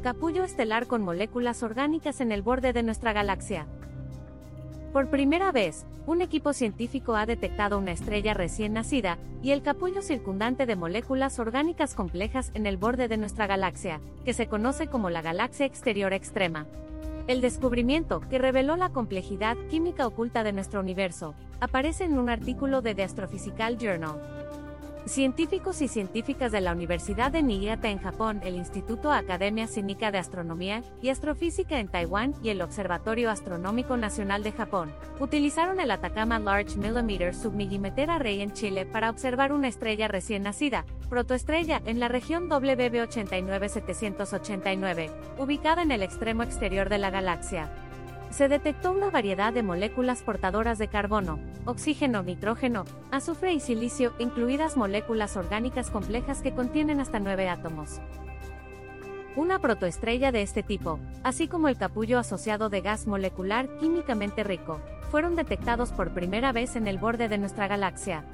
capullo estelar con moléculas orgánicas en el borde de nuestra galaxia. Por primera vez, un equipo científico ha detectado una estrella recién nacida y el capullo circundante de moléculas orgánicas complejas en el borde de nuestra galaxia, que se conoce como la galaxia exterior extrema. El descubrimiento, que reveló la complejidad química oculta de nuestro universo, aparece en un artículo de The Astrophysical Journal. Científicos y científicas de la Universidad de Niigata en Japón, el Instituto Academia Sinica de Astronomía y Astrofísica en Taiwán y el Observatorio Astronómico Nacional de Japón utilizaron el Atacama Large Millimeter Submillimeter Array en Chile para observar una estrella recién nacida, protoestrella, en la región WB 89789, ubicada en el extremo exterior de la galaxia se detectó una variedad de moléculas portadoras de carbono, oxígeno, nitrógeno, azufre y silicio, incluidas moléculas orgánicas complejas que contienen hasta nueve átomos. Una protoestrella de este tipo, así como el capullo asociado de gas molecular químicamente rico, fueron detectados por primera vez en el borde de nuestra galaxia.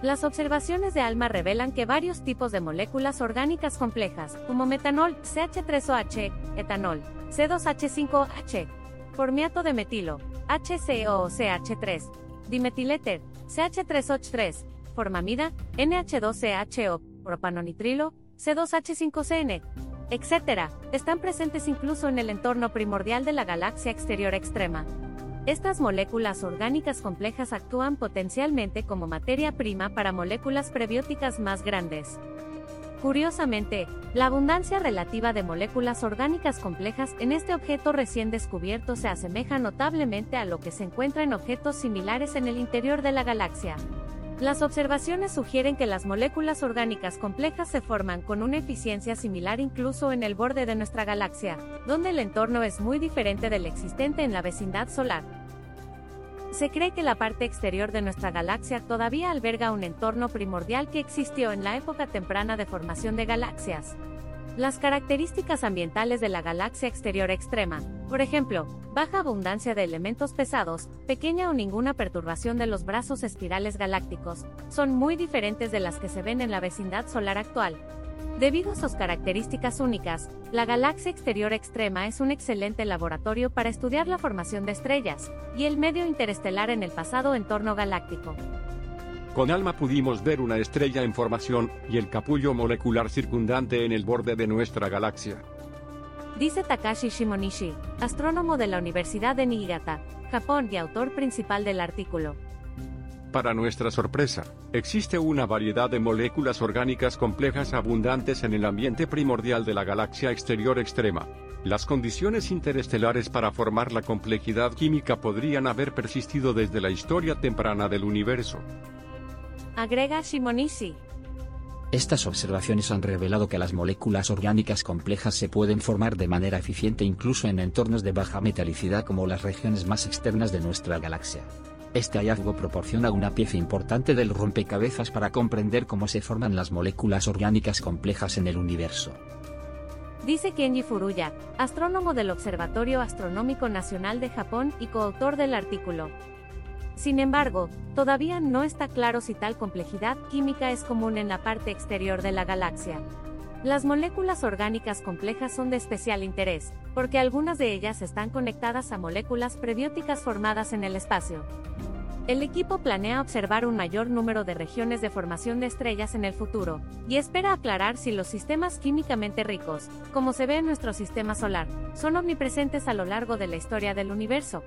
Las observaciones de ALMA revelan que varios tipos de moléculas orgánicas complejas, como metanol, CH3OH, etanol, C2H5H, formiato de metilo, HCOCH3, dimetiléter, CH3OH3, formamida, NH2CHO, propanonitrilo, C2H5CN, etc., están presentes incluso en el entorno primordial de la galaxia exterior extrema. Estas moléculas orgánicas complejas actúan potencialmente como materia prima para moléculas prebióticas más grandes. Curiosamente, la abundancia relativa de moléculas orgánicas complejas en este objeto recién descubierto se asemeja notablemente a lo que se encuentra en objetos similares en el interior de la galaxia. Las observaciones sugieren que las moléculas orgánicas complejas se forman con una eficiencia similar incluso en el borde de nuestra galaxia, donde el entorno es muy diferente del existente en la vecindad solar. Se cree que la parte exterior de nuestra galaxia todavía alberga un entorno primordial que existió en la época temprana de formación de galaxias. Las características ambientales de la galaxia exterior extrema, por ejemplo, baja abundancia de elementos pesados, pequeña o ninguna perturbación de los brazos espirales galácticos, son muy diferentes de las que se ven en la vecindad solar actual, Debido a sus características únicas, la galaxia exterior extrema es un excelente laboratorio para estudiar la formación de estrellas y el medio interestelar en el pasado entorno galáctico. Con ALMA pudimos ver una estrella en formación y el capullo molecular circundante en el borde de nuestra galaxia. Dice Takashi Shimonishi, astrónomo de la Universidad de Niigata, Japón y autor principal del artículo. Para nuestra sorpresa, existe una variedad de moléculas orgánicas complejas abundantes en el ambiente primordial de la galaxia exterior extrema. Las condiciones interestelares para formar la complejidad química podrían haber persistido desde la historia temprana del universo. Agrega Shimonishi. Estas observaciones han revelado que las moléculas orgánicas complejas se pueden formar de manera eficiente incluso en entornos de baja metalicidad como las regiones más externas de nuestra galaxia. Este hallazgo proporciona una pieza importante del rompecabezas para comprender cómo se forman las moléculas orgánicas complejas en el universo. Dice Kenji Furuya, astrónomo del Observatorio Astronómico Nacional de Japón y coautor del artículo. Sin embargo, todavía no está claro si tal complejidad química es común en la parte exterior de la galaxia. Las moléculas orgánicas complejas son de especial interés, porque algunas de ellas están conectadas a moléculas prebióticas formadas en el espacio. El equipo planea observar un mayor número de regiones de formación de estrellas en el futuro, y espera aclarar si los sistemas químicamente ricos, como se ve en nuestro sistema solar, son omnipresentes a lo largo de la historia del universo.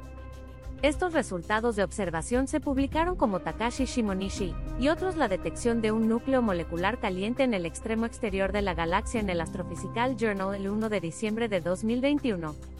Estos resultados de observación se publicaron como Takashi Shimonishi, y otros la detección de un núcleo molecular caliente en el extremo exterior de la galaxia en el Astrophysical Journal el 1 de diciembre de 2021.